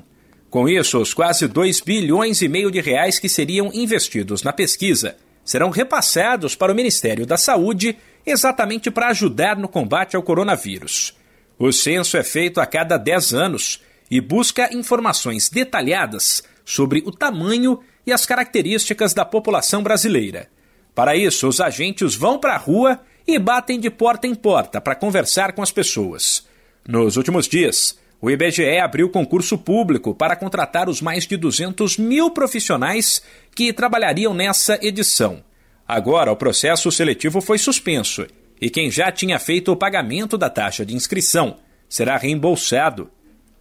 Com isso, os quase 2 bilhões e meio de reais que seriam investidos na pesquisa serão repassados para o Ministério da Saúde exatamente para ajudar no combate ao coronavírus. O censo é feito a cada 10 anos e busca informações detalhadas sobre o tamanho e as características da população brasileira. Para isso, os agentes vão para a rua e batem de porta em porta para conversar com as pessoas. Nos últimos dias, o IBGE abriu concurso público para contratar os mais de 200 mil profissionais que trabalhariam nessa edição. Agora, o processo seletivo foi suspenso e quem já tinha feito o pagamento da taxa de inscrição será reembolsado.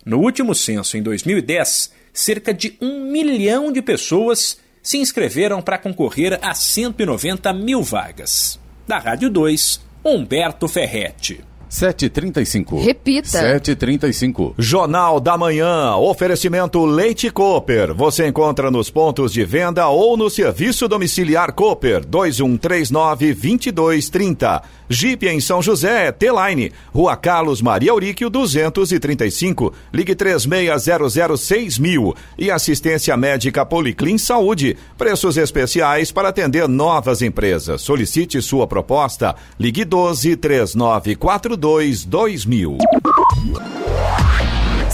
No último censo, em 2010, cerca de um milhão de pessoas se inscreveram para concorrer a 190 mil vagas. Da Rádio 2, Humberto Ferretti. 7h35. Repita. 7h35. Jornal da Manhã. Oferecimento Leite Cooper. Você encontra nos pontos de venda ou no serviço domiciliar Cooper 2139-2230. Jeep em São José, T-Line. Rua Carlos Maria Auríquio 235. Ligue 36006000. E assistência médica Policlin Saúde. Preços especiais para atender novas empresas. Solicite sua proposta. Ligue 12 3942 2000.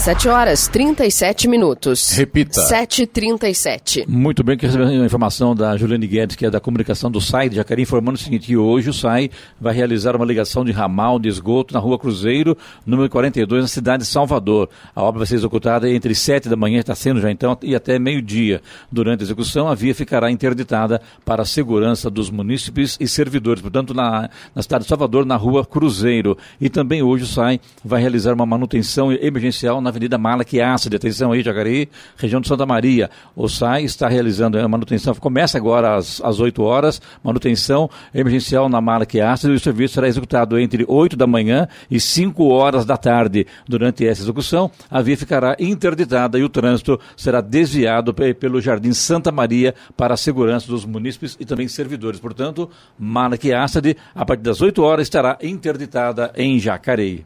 7 horas 37 minutos. Repita. 7h37. Muito bem, que recebemos a informação da Juliane Guedes, que é da comunicação do SAI de Jacareí, informando o seguinte, que hoje o SAI vai realizar uma ligação de ramal de esgoto na rua Cruzeiro, número 42, na cidade de Salvador. A obra vai ser executada entre 7 da manhã, está sendo já então, e até meio-dia. Durante a execução, a via ficará interditada para a segurança dos munícipes e servidores, portanto, na, na cidade de Salvador, na rua Cruzeiro. E também hoje o SAI vai realizar uma manutenção emergencial na Avenida Malaquiaça, de atenção aí, Jacareí, região de Santa Maria. O SAI está realizando a manutenção, começa agora às, às 8 horas, manutenção emergencial na Malaquiaça, e o serviço será executado entre 8 da manhã e 5 horas da tarde. Durante essa execução, a via ficará interditada e o trânsito será desviado pelo Jardim Santa Maria para a segurança dos munícipes e também servidores. Portanto, Malaquiaça, a partir das 8 horas, estará interditada em Jacareí.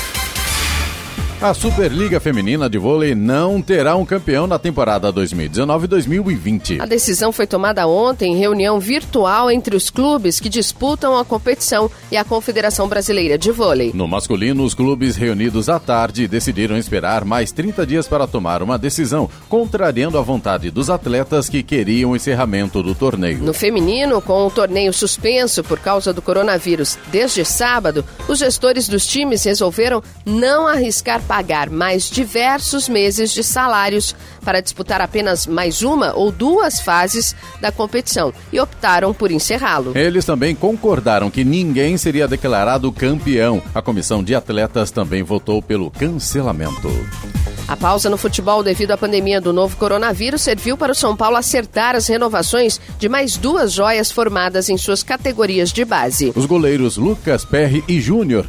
A Superliga Feminina de Vôlei não terá um campeão na temporada 2019-2020. A decisão foi tomada ontem em reunião virtual entre os clubes que disputam a competição e a Confederação Brasileira de Vôlei. No masculino, os clubes reunidos à tarde decidiram esperar mais 30 dias para tomar uma decisão, contrariando a vontade dos atletas que queriam o encerramento do torneio. No feminino, com o torneio suspenso por causa do coronavírus desde sábado, os gestores dos times resolveram não arriscar pagar mais diversos meses de salários para disputar apenas mais uma ou duas fases da competição e optaram por encerrá-lo. Eles também concordaram que ninguém seria declarado campeão. A comissão de atletas também votou pelo cancelamento. A pausa no futebol devido à pandemia do novo coronavírus serviu para o São Paulo acertar as renovações de mais duas joias formadas em suas categorias de base. Os goleiros Lucas Perry e Júnior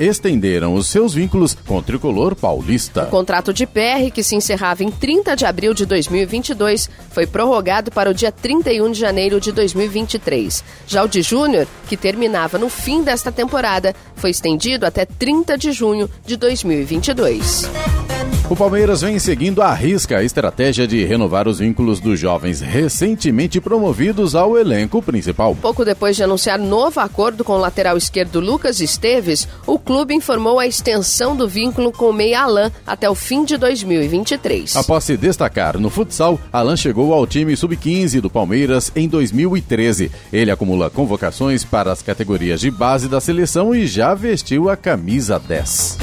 estenderam os seus vínculos com o tricolor paulista. O contrato de Perry, que se encerrava em 30 de abril de 2022, foi prorrogado para o dia 31 de janeiro de 2023. Já o de Júnior, que terminava no fim desta temporada, foi estendido até 30 de junho de 2022. O Palmeiras vem seguindo à risca a estratégia de renovar os vínculos dos jovens recentemente promovidos ao elenco principal. Pouco depois de anunciar novo acordo com o lateral esquerdo Lucas Esteves, o clube informou a extensão do vínculo com o Meia Alain até o fim de 2023. Após se destacar no futsal, Alain chegou ao time sub-15 do Palmeiras em 2013. Ele acumula convocações para as categorias de base da seleção e já vestiu a camisa 10.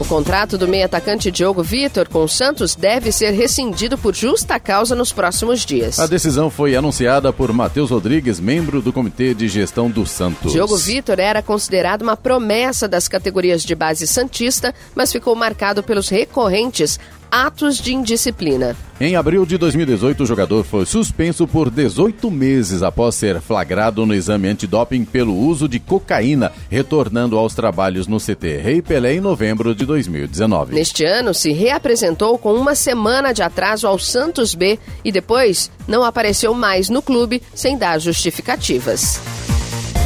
O contrato do meio-atacante Diogo Vitor com o Santos deve ser rescindido por justa causa nos próximos dias. A decisão foi anunciada por Matheus Rodrigues, membro do Comitê de Gestão do Santos. Diogo Vitor era considerado uma promessa das categorias de base santista, mas ficou marcado pelos recorrentes atos de indisciplina. Em abril de 2018, o jogador foi suspenso por 18 meses após ser flagrado no exame antidoping pelo uso de cocaína, retornando aos trabalhos no CT Rei Pelé em novembro de 2019. Neste ano, se reapresentou com uma semana de atraso ao Santos B e depois não apareceu mais no clube sem dar justificativas.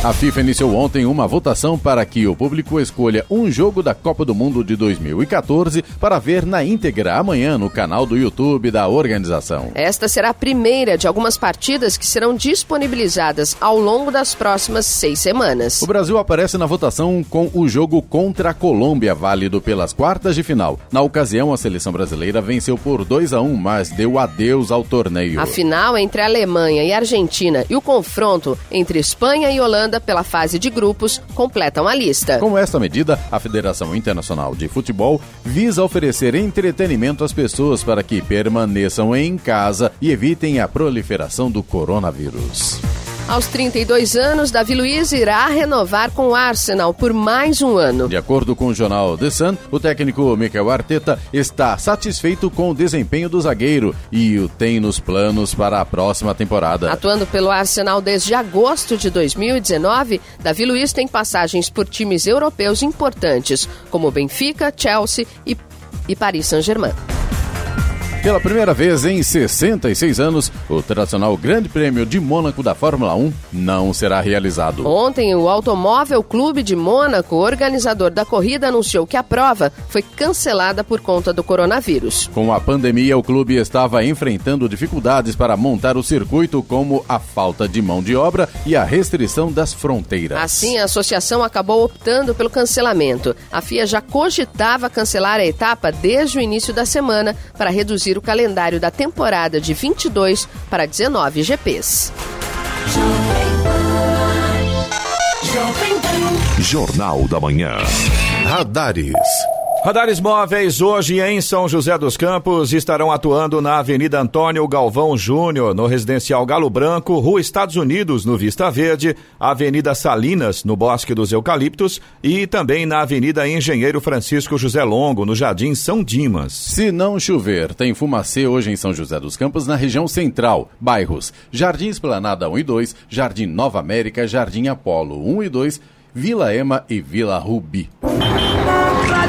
A FIFA iniciou ontem uma votação para que o público escolha um jogo da Copa do Mundo de 2014 para ver na íntegra amanhã no canal do YouTube da organização. Esta será a primeira de algumas partidas que serão disponibilizadas ao longo das próximas seis semanas. O Brasil aparece na votação com o jogo contra a Colômbia, válido pelas quartas de final. Na ocasião, a seleção brasileira venceu por 2 a 1, mas deu adeus ao torneio. A final entre a Alemanha e a Argentina e o confronto entre Espanha e Holanda pela fase de grupos completam a lista. Com esta medida, a Federação Internacional de Futebol visa oferecer entretenimento às pessoas para que permaneçam em casa e evitem a proliferação do coronavírus. Aos 32 anos, Davi Luiz irá renovar com o Arsenal por mais um ano. De acordo com o jornal The Sun, o técnico Mikel Arteta está satisfeito com o desempenho do zagueiro e o tem nos planos para a próxima temporada. Atuando pelo Arsenal desde agosto de 2019, Davi Luiz tem passagens por times europeus importantes, como Benfica, Chelsea e, e Paris Saint-Germain. Pela primeira vez em 66 anos, o tradicional Grande Prêmio de Mônaco da Fórmula 1 não será realizado. Ontem, o Automóvel Clube de Mônaco, organizador da corrida, anunciou que a prova foi cancelada por conta do coronavírus. Com a pandemia, o clube estava enfrentando dificuldades para montar o circuito, como a falta de mão de obra e a restrição das fronteiras. Assim, a associação acabou optando pelo cancelamento. A FIA já cogitava cancelar a etapa desde o início da semana para reduzir o calendário da temporada de 22 para 19 GPs. Jornal da Manhã. Radares. Radares móveis hoje em São José dos Campos estarão atuando na Avenida Antônio Galvão Júnior, no Residencial Galo Branco, Rua Estados Unidos, no Vista Verde, Avenida Salinas, no Bosque dos Eucaliptos e também na Avenida Engenheiro Francisco José Longo, no Jardim São Dimas. Se não chover, tem fumacê hoje em São José dos Campos, na região central. Bairros Jardim Esplanada 1 e 2, Jardim Nova América, Jardim Apolo 1 e 2, Vila Ema e Vila Rubi.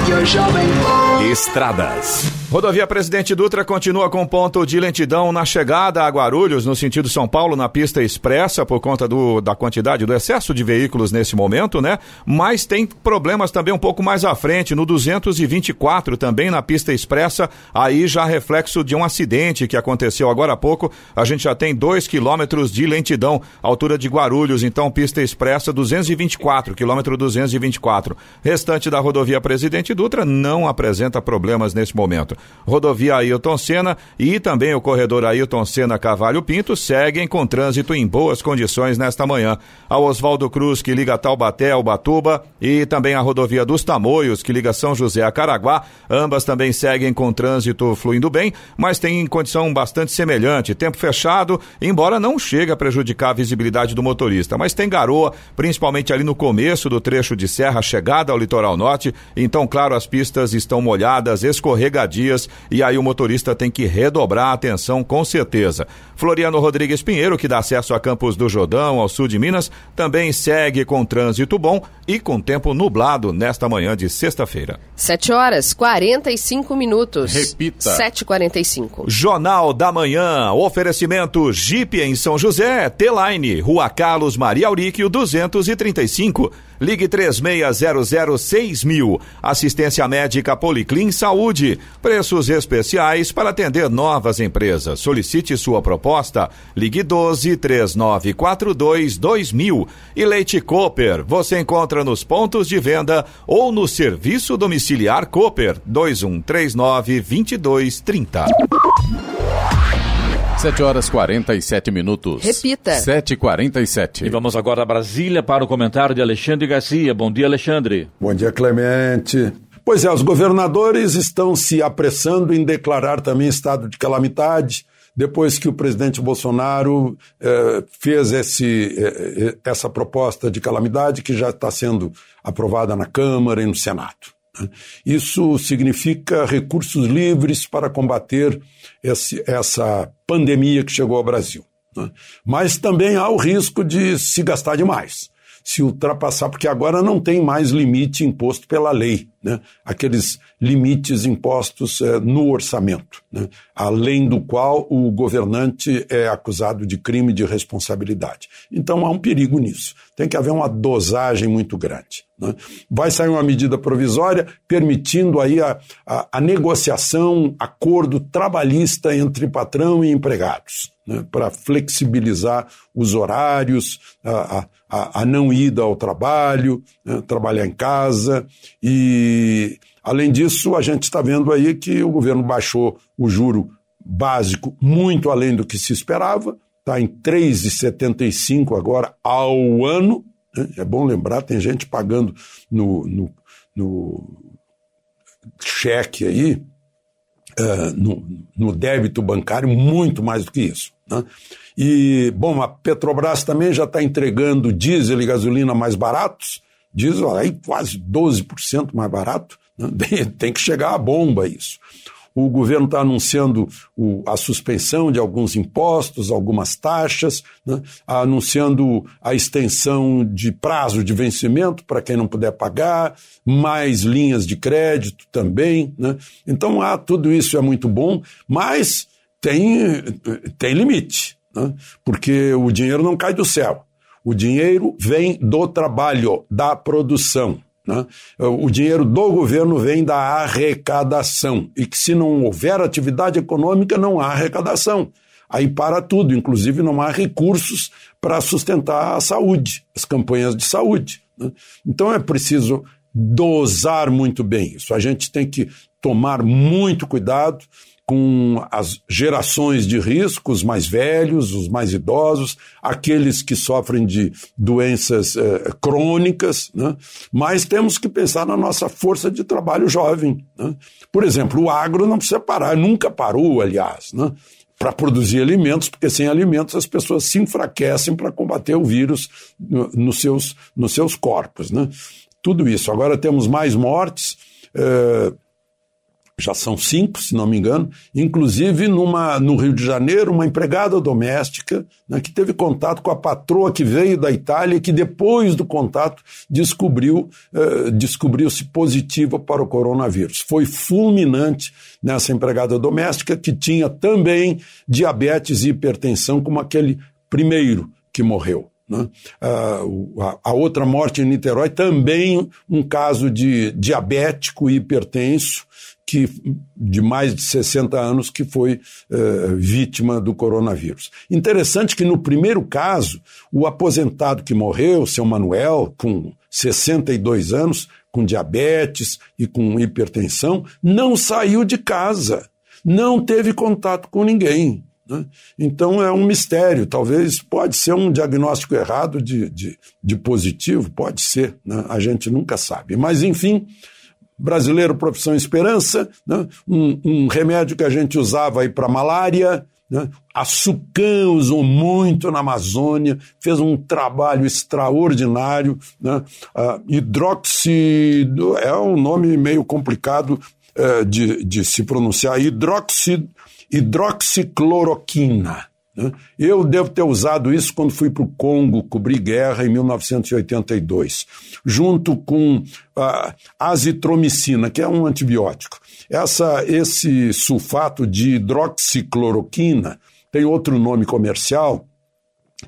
Rádio Jovem Pan. Estradas. Rodovia Presidente Dutra continua com ponto de lentidão na chegada a Guarulhos, no sentido São Paulo, na pista expressa, por conta do, da quantidade, do excesso de veículos nesse momento, né? Mas tem problemas também um pouco mais à frente, no 224, também na pista expressa, aí já reflexo de um acidente que aconteceu agora há pouco. A gente já tem dois quilômetros de lentidão, altura de Guarulhos, então pista expressa 224, quilômetro 224. Restante da rodovia Presidente Dutra não apresenta problemas nesse momento. Rodovia Ailton Senna e também o corredor Ailton Senna Cavalho Pinto seguem com trânsito em boas condições nesta manhã. A Oswaldo Cruz, que liga Taubaté ao Batuba, e também a rodovia dos Tamoios, que liga São José a Caraguá, ambas também seguem com trânsito fluindo bem, mas têm condição bastante semelhante. Tempo fechado, embora não chegue a prejudicar a visibilidade do motorista, mas tem garoa, principalmente ali no começo do trecho de serra, chegada ao litoral norte, então, claro, as pistas estão molhadas molhadas, escorregadias, e aí o motorista tem que redobrar a atenção com certeza. Floriano Rodrigues Pinheiro, que dá acesso a Campos do Jordão, ao sul de Minas, também segue com trânsito bom e com tempo nublado nesta manhã de sexta-feira. 7 horas 45 minutos. Repita. 7h45. Jornal da Manhã, oferecimento Jeep em São José, T-Line, Rua Carlos Maria Auríquio 235. Ligue 36006000. Assistência médica Policlin Saúde. Preços especiais para atender novas empresas. Solicite sua proposta. Ligue 12 3942 2000. E Leite Cooper. Você encontra nos pontos de venda ou no serviço domiciliar Cooper 2139 2230. 7 horas 47 minutos. Repita. 7h47. E vamos agora a Brasília para o comentário de Alexandre Garcia. Bom dia, Alexandre. Bom dia, Clemente. Pois é, os governadores estão se apressando em declarar também estado de calamidade, depois que o presidente Bolsonaro eh, fez esse, eh, essa proposta de calamidade que já está sendo aprovada na Câmara e no Senado. né? Isso significa recursos livres para combater esse, essa pandemia que chegou ao Brasil. né? Mas também há o risco de se gastar demais se ultrapassar, porque agora não tem mais limite imposto pela lei, né? aqueles limites impostos eh, no orçamento, né? além do qual o governante é acusado de crime de responsabilidade. Então há um perigo nisso. Tem que haver uma dosagem muito grande. né? Vai sair uma medida provisória permitindo aí a, a, a negociação, acordo trabalhista entre patrão e empregados. Né, para flexibilizar os horários, a, a, a não ida ao trabalho, né, trabalhar em casa. E, além disso, a gente está vendo aí que o governo baixou o juro básico muito além do que se esperava, está em 3,75 agora ao ano. né, É bom lembrar, tem gente pagando no, no, no cheque aí, eh, no, no débito bancário muito mais do que isso. né? E, bom, a Petrobras também já está entregando diesel e gasolina mais baratos, diesel aí quase 12% mais barato, né? Tem- que chegar a bomba isso. O governo está anunciando o- a suspensão de alguns impostos, algumas taxas, né? anunciando a extensão de prazo de vencimento para quem não puder pagar, mais linhas de crédito também. Né? Então, ah, tudo isso é muito bom, mas tem, tem limite, né? porque o dinheiro não cai do céu. O dinheiro vem do trabalho, da produção. Né? O dinheiro do governo vem da arrecadação. E que se não houver atividade econômica, não há arrecadação. Aí para tudo, inclusive não há recursos para sustentar a saúde, as campanhas de saúde. né? Então é preciso dosar muito bem isso. A gente tem que tomar muito cuidado com as gerações de risco, os mais velhos, os mais idosos, aqueles que sofrem de doenças eh, crônicas, né? mas temos que pensar na nossa força de trabalho jovem. né? Por exemplo, o agro não precisa parar, nunca parou, aliás, né? para produzir alimentos, porque sem alimentos as pessoas se enfraquecem para combater o vírus no- nos seus, nos seus corpos. Né? Tudo isso. Agora temos mais mortes. eh, já são cinco, se não me engano, inclusive numa, no Rio de Janeiro, uma empregada doméstica né, que teve contato com a patroa que veio da Itália e que depois do contato descobriu, eh, descobriu-se positiva para o coronavírus. Foi fulminante nessa empregada doméstica que tinha também diabetes e hipertensão como aquele primeiro que morreu. né? A, outra morte em Niterói também um caso de diabético hipertenso que de mais de 60 anos que foi eh, vítima do coronavírus. Interessante que no primeiro caso, o aposentado que morreu, seu Manuel, com 62 anos, com diabetes e com hipertensão, não saiu de casa, não teve contato com ninguém. né? Então é um mistério. Talvez pode ser um diagnóstico errado de, de, de positivo, pode ser, né? a gente nunca sabe. Mas, enfim, brasileiro profissão esperança, né? um, um remédio que a gente usava aí para malária. Né? Usou muito na Amazônia, fez um trabalho extraordinário. Né? A hidroxi é um nome meio complicado, é, de, de se pronunciar, hidroxi, hidroxicloroquina. Né? Eu devo ter usado isso quando fui para o Congo cobrir guerra em 1982, junto com a azitromicina, que é um antibiótico. Essa, esse sulfato de hidroxicloroquina tem outro nome comercial,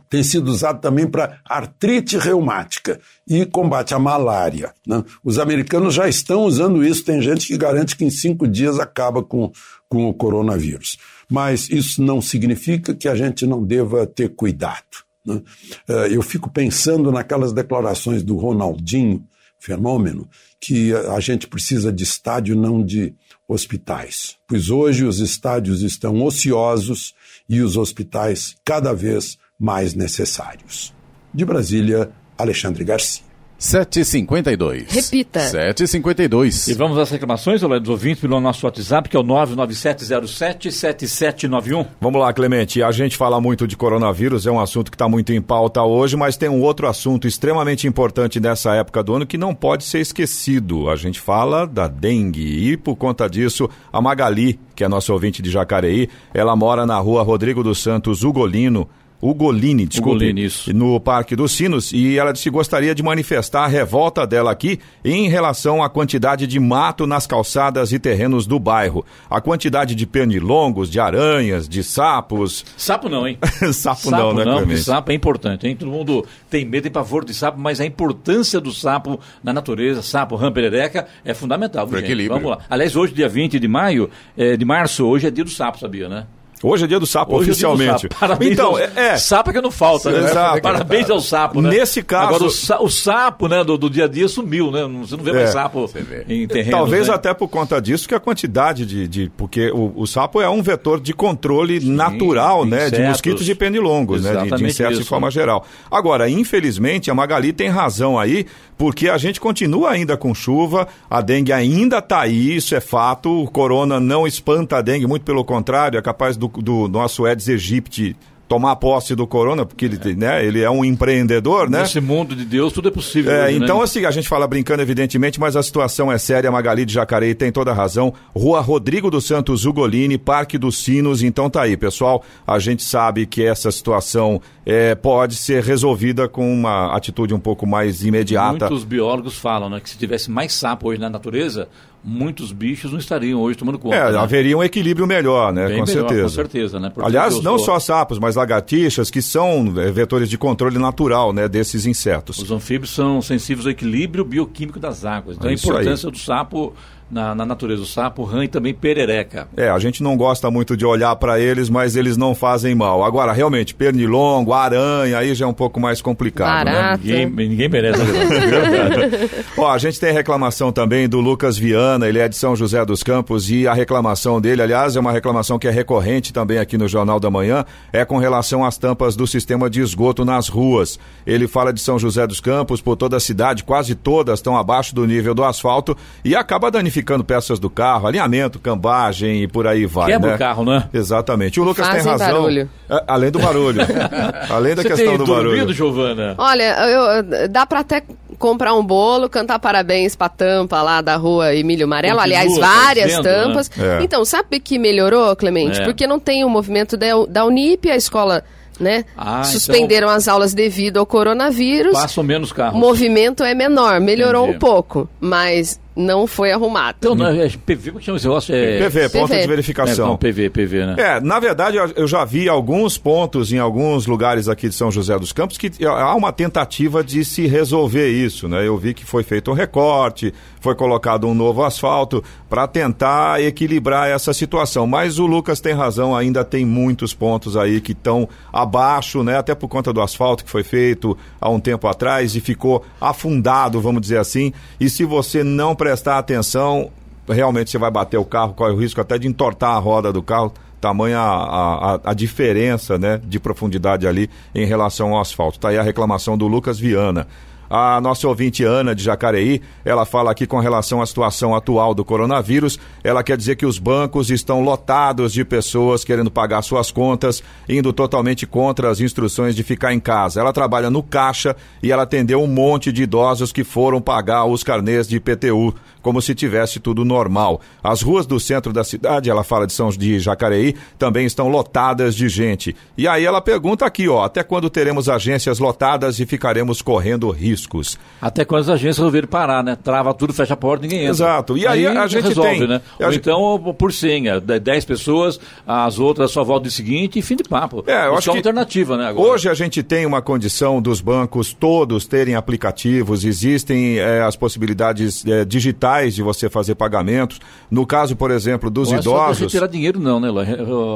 tem sido usado também para artrite reumática e combate à malária. Né? Os americanos já estão usando isso, tem gente que garante que em cinco dias acaba com, com o coronavírus mas isso não significa que a gente não deva ter cuidado. Né? Eh, eu fico pensando naquelas declarações do Ronaldinho, fenômeno, que a gente precisa de estádio, não de hospitais. Pois hoje os estádios estão ociosos e os hospitais cada vez mais necessários. De Brasília, Alexandre Garcia. 752. Repita. 752. E vamos às reclamações, olha, dos ouvintes pelo nosso WhatsApp, que é o 997077791. Vamos lá, Clemente. A gente fala muito de coronavírus, é um assunto que está muito em pauta hoje, mas tem um outro assunto extremamente importante nessa época do ano que não pode ser esquecido. A gente fala da dengue e, por conta disso, a Magali, que é nossa ouvinte de Jacareí, ela mora na rua Rodrigo dos Santos Ugolino, Ugolini, desculpe, Ugolini, isso. no Parque dos Sinos, e ela disse que gostaria de manifestar a revolta dela aqui em relação à quantidade de mato nas calçadas e terrenos do bairro. A quantidade de pernilongos, de aranhas, de sapos. Sapo não, hein? sapo, sapo não, né, não, sapo é importante, hein? Todo mundo tem medo e pavor de sapo, mas a importância do sapo na natureza, sapo, rã, perereca, é fundamental. Pro gente? equilíbrio. Vamos lá. Aliás, hoje, dia 20 de maio, é, de março, hoje é dia do sapo, sabia, né? Hoje é dia do sapo, Hoje é dia do oficialmente. sapo. Parabéns então, ao... é, é. Sapo é que não falta, né? Exato. Parabéns ao sapo, né? Nesse caso- Agora, o, sa- o sapo, né, do, do dia a dia sumiu, né? Você não vê É. mais sapo vê. em terreno. Talvez né? até por conta disso que a quantidade de. de porque o, o sapo é um vetor de controle natural, de né? De insetos. mosquitos e de pernilongos, né? De, de Exatamente insetos de isso. forma geral. Agora, infelizmente, a Magali tem razão aí, porque a gente continua ainda com chuva, a dengue ainda está aí, isso é fato. O corona não espanta a dengue, muito pelo contrário, é capaz do, do nosso Aedes aegypti tomar posse do corona, porque ele, né, ele é um empreendedor, né? Nesse mundo de Deus, tudo é possível. É, hoje, né? então, assim, a gente fala brincando, evidentemente, mas a situação é séria. Magali de Jacareí tem toda a razão. Rua Rodrigo dos Santos Ugolini, Parque dos Sinos. Então tá aí, pessoal. A gente sabe que essa situação é, pode ser resolvida com uma atitude um pouco mais imediata. Muitos biólogos falam né, que se tivesse mais sapo hoje na natureza, muitos bichos não estariam hoje tomando conta. É, né? haveria um equilíbrio melhor, né? Bem com melhor, certeza. Com certeza, né? Porque Aliás, não só sapos, mas lagartixas, que são é, vetores de controle natural, né, desses insetos. Os anfíbios são sensíveis ao equilíbrio bioquímico das águas. Então É a isso aí. importância do sapo na, na natureza. O sapo, rã e também perereca. É, a gente não gosta muito de olhar para eles, mas eles não fazem mal. Agora, realmente, pernilongo, aranha, aí já é um pouco mais complicado, né? Barata. Ninguém, ninguém merece. É verdade. Ó, a gente tem reclamação também do Lucas Viana, ele é de São José dos Campos e a reclamação dele, aliás, é uma reclamação que é recorrente também aqui no Jornal da Manhã, é com relação às tampas do sistema de esgoto nas ruas. Ele fala de São José dos Campos, por toda a cidade, quase todas estão abaixo do nível do asfalto e acaba danificando peças do carro, alinhamento, cambagem e por aí vai, Quebra né? o carro, né? Exatamente. O Lucas tem Fazem razão. barulho. É, além do barulho. além da Você questão tem do dormido, barulho. Giovana? Olha, eu- dá pra até comprar um bolo, cantar parabéns pra tampa lá da rua Emílio Amarelo. Continua Aliás, várias fazendo, tampas. né? É. Então, sabe que melhorou, Clemente? É. Porque não tem o movimento da, da Unip, a escola, né? Ah, suspenderam as aulas devido ao coronavírus. Passam menos O carros. movimento é menor, melhorou Entendi. um pouco, mas não foi arrumado. Então, não, é PV, como que chama esse negócio? É... PV, ponto PV. de verificação. É, não, PV, PV, né? É, na verdade, eu- eu já vi alguns pontos em alguns lugares aqui de São José dos Campos que há uma tentativa de se resolver isso, né? Eu vi que foi feito um recorte, foi colocado um novo asfalto para tentar equilibrar essa situação. Mas o Lucas tem razão, ainda tem muitos pontos aí que estão abaixo, né? Até por conta do asfalto que foi feito há um tempo atrás e ficou afundado, vamos dizer assim. E se você não prestar atenção, realmente você vai bater o carro, corre o risco até de entortar a roda do carro, tamanha a, a, a diferença né, de profundidade ali em relação ao asfalto. Está aí a reclamação do Lucas Viana. A nossa ouvinte Ana de Jacareí, ela fala aqui com relação à situação atual do coronavírus. Ela quer dizer que os bancos estão lotados de pessoas querendo pagar suas contas, indo totalmente contra as instruções de ficar em casa. Ela trabalha no caixa e ela atendeu um monte de idosos que foram pagar os carnês de IPTU como se tivesse tudo normal. As ruas do centro da cidade, ela fala de São de Jacareí, também estão lotadas de gente. E aí ela pergunta aqui, ó, até quando teremos agências lotadas e ficaremos correndo riscos? Até quando as agências resolverem parar, né? Trava tudo, fecha a porta, ninguém entra. Exato. E aí, aí a gente resolve, tem, né? Ou gente... então por senha, 10 pessoas, as outras só voltam de seguinte e fim de papo. É, eu Isso acho é uma alternativa, né? Agora. Hoje a gente tem uma condição dos bancos todos terem aplicativos, existem é, as possibilidades é, digitais de você fazer pagamentos. No caso, por exemplo, dos idosos. Não é tirar dinheiro, não, né?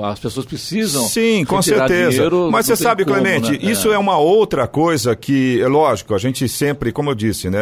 As pessoas precisam. Sim, com certeza. Dinheiro, Mas você sabe, como, Clemente, né? isso é. é. uma outra coisa que, é lógico, a gente sempre, como eu disse, né?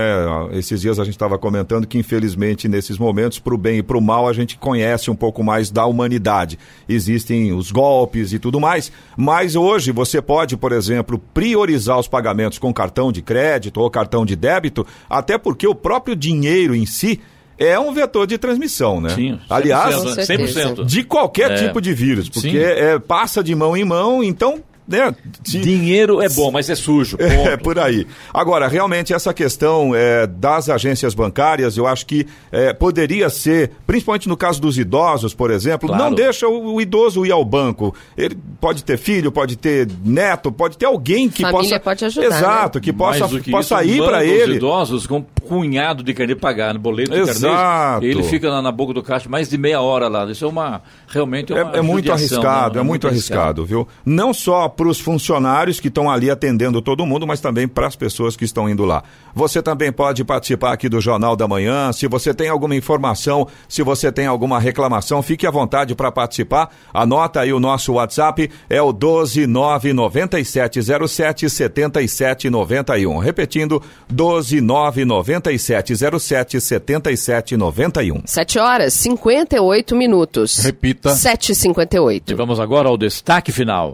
Esses dias a gente estava comentando que, infelizmente, nesses momentos, para o bem e para o mal, a gente conhece um pouco mais da humanidade. Existem os golpes e tudo mais. Mas hoje você pode, por exemplo, priorizar os pagamentos com cartão de crédito ou cartão de débito, até porque o próprio dinheiro em si é um vetor de transmissão, né? Sim, 100%, Aliás, 100%. de qualquer é. tipo de vírus, porque é, passa de mão em mão, então né? De... Dinheiro é bom, mas é sujo. Ponto. É, por aí. Agora, realmente, essa questão é, das agências bancárias, eu acho que é, poderia ser, principalmente no caso dos idosos, por exemplo, claro. não deixa o, o, idoso ir ao banco. Ele pode ter filho, pode ter neto, pode ter alguém que Família possa. pode ajudar. Exato, né? que possa, que possa isso, ir para ele. Os idosos com cunhado de carnê pagar no boleto de Exato. Carnê, ele fica na, na, boca do caixa mais de meia hora lá. Isso é uma. Realmente é, uma é, é muito arriscado, né? é, muito arriscado, arriscado, viu? Não só para os funcionários que estão ali atendendo todo mundo, mas também para as pessoas que estão indo lá. Você também pode participar aqui do Jornal da Manhã. Se você tem alguma informação, se você tem alguma reclamação, fique à vontade para participar. Anota aí o nosso WhatsApp, é o 12997077791. Repetindo, 12997077791. 7 horas 58 minutos. Repita. 7h58. E vamos agora ao destaque final.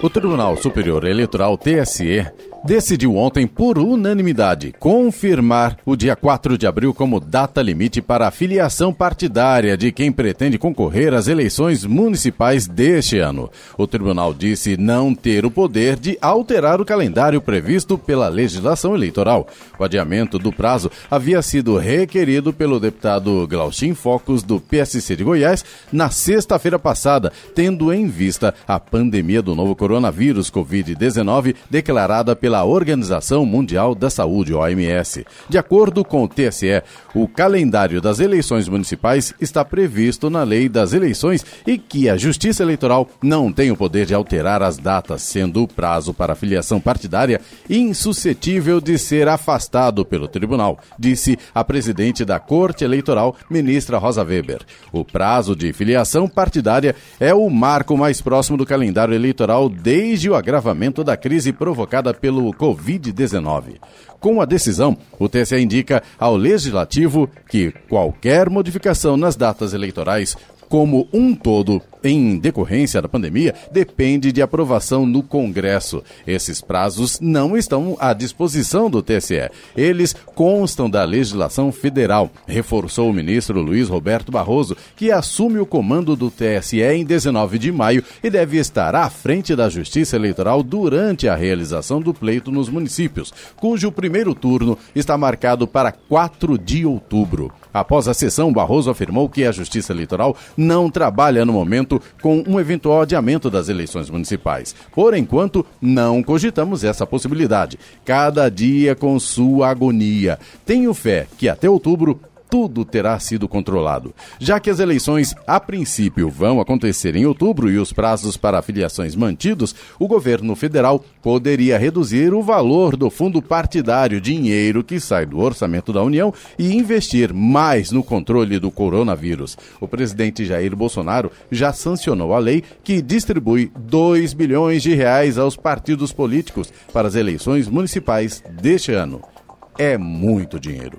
O Tribunal Superior Eleitoral TSE decidiu ontem, por unanimidade, confirmar o dia 4 de abril como data limite para a filiação partidária de quem pretende concorrer às eleições municipais deste ano. O tribunal disse não ter o poder de alterar o calendário previsto pela legislação eleitoral. O adiamento do prazo havia sido requerido pelo deputado Glauchin Focos, do PSC de Goiás, na sexta-feira passada, tendo em vista a pandemia do novo coronavírus Covid-19 declarada pela pela Organização Mundial da Saúde, OMS. De acordo com o TSE, o calendário das eleições municipais está previsto na Lei das Eleições e que a Justiça Eleitoral não tem o poder de alterar as datas, sendo o prazo para filiação partidária insuscetível de ser afastado pelo tribunal, disse a presidente da Corte Eleitoral, ministra Rosa Weber. O prazo de filiação partidária é o marco mais próximo do calendário eleitoral desde o agravamento da crise provocada pelo pelo Covid-19. Com a decisão, o TSE indica ao Legislativo que qualquer modificação nas datas eleitorais como um todo em decorrência da pandemia depende de aprovação no Congresso. Esses prazos não estão à disposição do TSE. Eles constam da legislação federal, reforçou o ministro Luiz Roberto Barroso, que assume o comando do TSE em 19 de maio e deve estar à frente da Justiça Eleitoral durante a realização do pleito nos municípios, cujo primeiro turno está marcado para 4 de outubro. Após a sessão, Barroso afirmou que a Justiça Eleitoral não trabalha no momento com um eventual adiamento das eleições municipais. Por enquanto, não cogitamos essa possibilidade. Cada dia com sua agonia. Tenho fé que até outubro tudo terá sido controlado. Já que as eleições, a princípio, vão acontecer em outubro e os prazos para afiliações mantidos, o governo federal poderia reduzir o valor do fundo partidário, dinheiro que sai do orçamento da União, e investir mais no controle do coronavírus. O presidente Jair Bolsonaro já sancionou a lei que distribui 2 bilhões de reais aos partidos políticos para as eleições municipais deste ano. É muito dinheiro.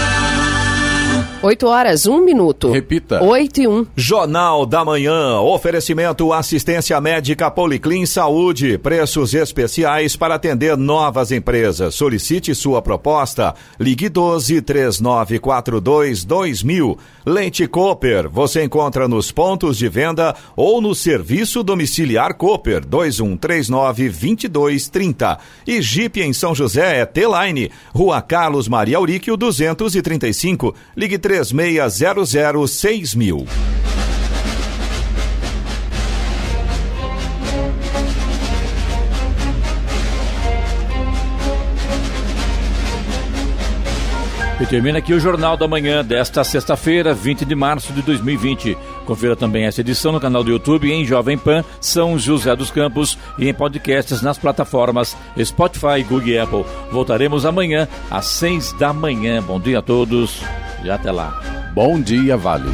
8 horas, 1 minuto. Repita. 8 e 1. Jornal da Manhã. Oferecimento assistência médica Policlin Saúde. Preços especiais para atender novas empresas. Solicite sua proposta. Ligue 12 3942 2000. Leite Cooper. Você encontra nos pontos de venda ou no serviço domiciliar Cooper 2139 2230. E Jeep em São José é T-Line. Rua Carlos Maria Auríquio 235. Ligue 3600 mil. E termina aqui o Jornal da Manhã desta sexta-feira, 20 de março de 2020. Confira também essa edição no canal do YouTube em Jovem Pan, São José dos Campos e em podcasts nas plataformas Spotify, Google e Apple. Voltaremos amanhã às seis da manhã. Bom dia a todos e até lá. Bom dia, Vale.